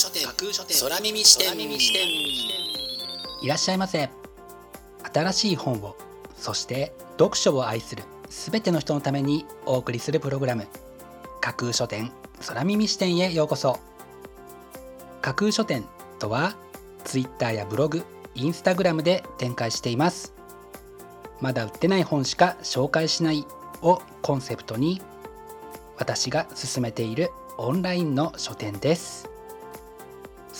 書店架空書店空耳視点。いらっしゃいませ。新しい本をそして読書を愛するすべての人のためにお送りするプログラム。架空書店空耳視点へようこそ。架空書店とは Twitter やブログインスタグラムで展開しています。まだ売ってない本しか紹介しないをコンセプトに私が進めているオンラインの書店です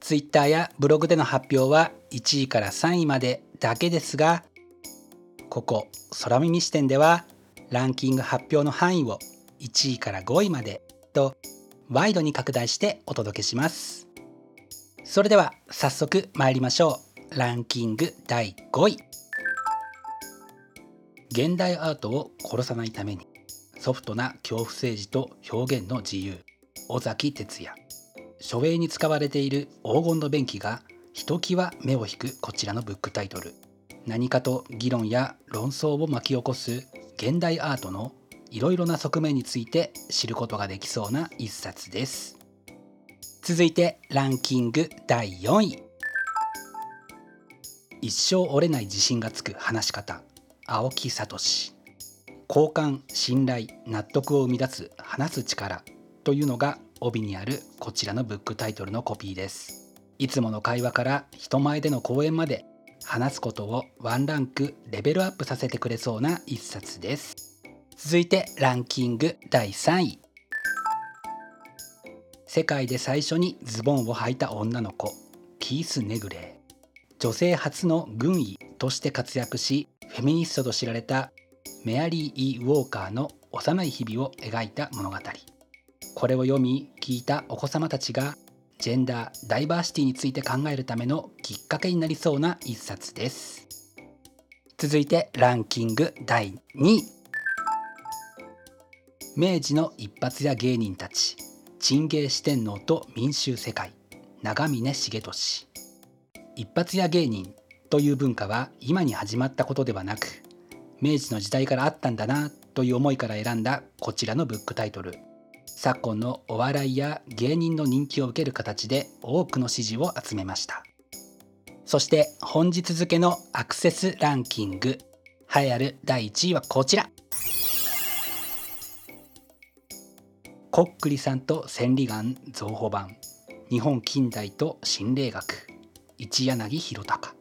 Twitter やブログでの発表は1位から3位までだけですがここ空耳視点ではランキング発表の範囲を1位から5位までとワイドに拡大してお届けします。それでは早速参りましょう。ランキング第5位。現代アートを殺さないためにソフトな恐怖政治と表現の自由。尾崎哲也。書影に使われている黄金の便器がひときわ目を引くこちらのブックタイトル。何かと議論や論争を巻き起こす現代アートのいろいろな側面について知ることができそうな一冊です。続いてランキング第4位。一生折れない自信がつく話し方。青木聡。交換信頼納得を生み出す話す力というのが帯にあるこちらのブックタイトルのコピーです。いつもの会話から人前での講演まで話すことをワンランクレベルアップさせてくれそうな一冊です。続いてランキング第3位。世界で最初にズボンを履いた女の子キース・ネグレー。女性初の軍医として活躍しフェミニストと知られたメアリー・イー・ウォーカーの幼い日々を描いた物語。これを読み聞いたお子様たちがジェンダー・ダイバーシティについて考えるためのきっかけになりそうな一冊です。続いてランキング第2位。明治の一発屋芸人たちチ芸四天王と民衆世界長峰重俊。一発屋芸人という文化は今に始まったことではなく明治の時代からあったんだなという思いから選んだこちらのブックタイトル。昨今のお笑いや芸人の人気を受ける形で多くの支持を集めました。そして本日付のアクセスランキング栄えある第1位はこちら。こっくりさんと千里眼造法版。日本近代と心霊学。一柳弘隆。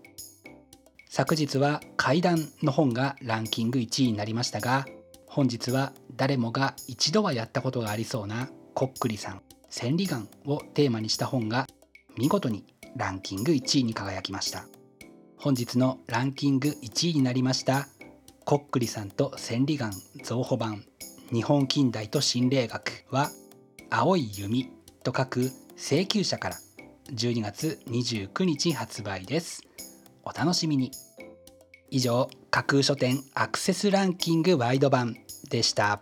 昨日は怪談の本がランキング1位になりましたが本日は誰もが一度はやったことがありそうなこっくりさん千里眼をテーマにした本が見事にランキング1位に輝きました。本日のランキング1位になりましたこっくりさんと千里眼造法版。日本近代と心霊学は青い弓と書く請求者から12月29日発売です。お楽しみに。以上架空書店アクセスランキングワイド版でした。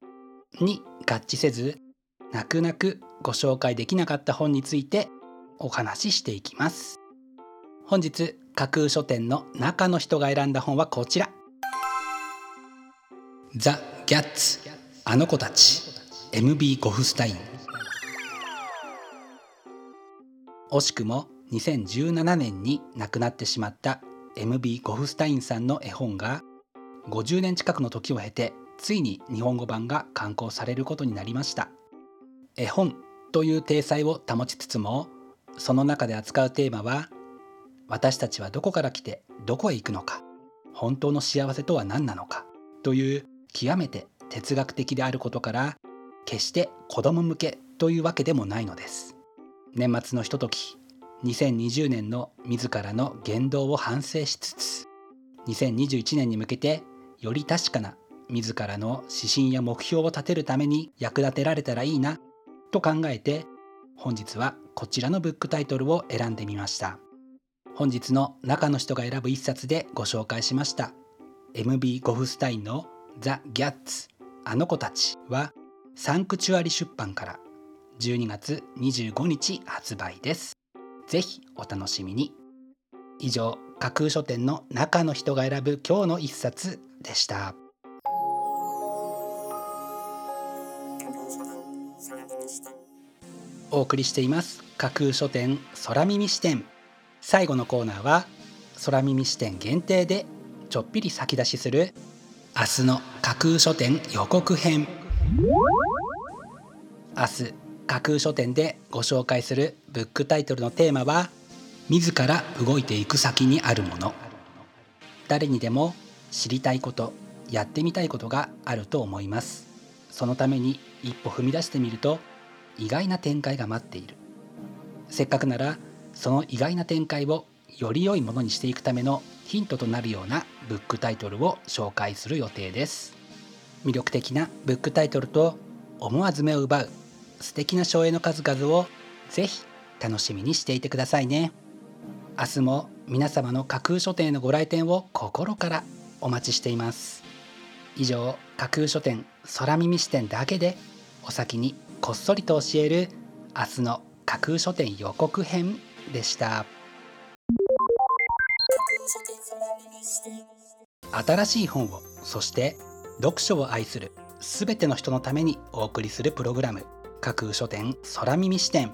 に合致せず泣く泣くご紹介できなかった本についてお話ししていきます。本日架空書店の中の人が選んだ本はこちら。ザ・ギャッツあの子たち。MB ゴフスタイン。惜しくも2017年に亡くなってしまった MB ゴフスタインさんの絵本が50年近くの時を経てついに日本語版が刊行されることになりました。絵本という体裁を保ちつつもその中で扱うテーマは私たちはどこから来てどこへ行くのか本当の幸せとは何なのかという極めて哲学的であることから決して子供向けというわけでもないのです。年末のひととき2020年の自らの言動を反省しつつ2021年に向けてより確かな自らの指針や目標を立てるために役立てられたらいいなと考えて本日はこちらのブックタイトルを選んでみました。本日の中の人が選ぶ一冊でご紹介しました。MB ゴフスタインのザ・ギャッツあの子たちはサンクチュアリ出版から12月25日発売です。ぜひお楽しみに。以上架空書店の中の人が選ぶ今日の一冊でした。お送りしています。架空書店空耳視点。最後のコーナーは空耳視点限定でちょっぴり先出しする明日の架空書店予告編。明日架空書店でご紹介するブックタイトルのテーマは自ら動いていく先にあるもの。誰にでも知りたいことやってみたいことがあると思います。そのために一歩踏み出してみると意外な展開が待っている。せっかくならその意外な展開をより良いものにしていくためのヒントとなるようなブックタイトルを紹介する予定です。魅力的なブックタイトルと思わず目を奪う素敵な省エの数々をぜひ楽しみにしていてくださいね。明日も皆様の架空書店へのご来店を心からお待ちしています。以上架空書店空耳視点だけでお先にこっそりと教える明日の架空書店予告編でした。新しい本をそして読書を愛する全ての人のためにお送りするプログラム架空書店空耳視点。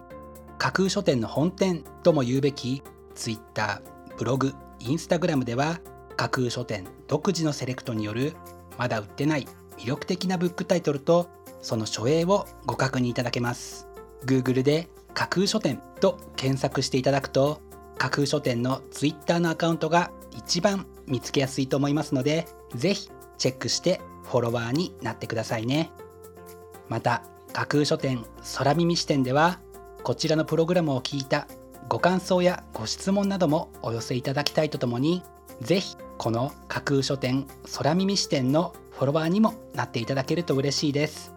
架空書店の本店とも言うべき Twitter ブログインスタグラムでは架空書店独自のセレクトによるまだ売ってない魅力的なブックタイトルとその書影をご確認いただけます。Google で架空書店と検索していただくと架空書店の Twitter のアカウントが一番見つけやすいと思いますのでぜひチェックしてフォロワーになってくださいね。また架空書店空耳視点ではこちらのプログラムを聞いたご感想やご質問などもお寄せいただきたいとともにぜひこの架空書店空耳視点のフォロワーにもなっていただけると嬉しいです。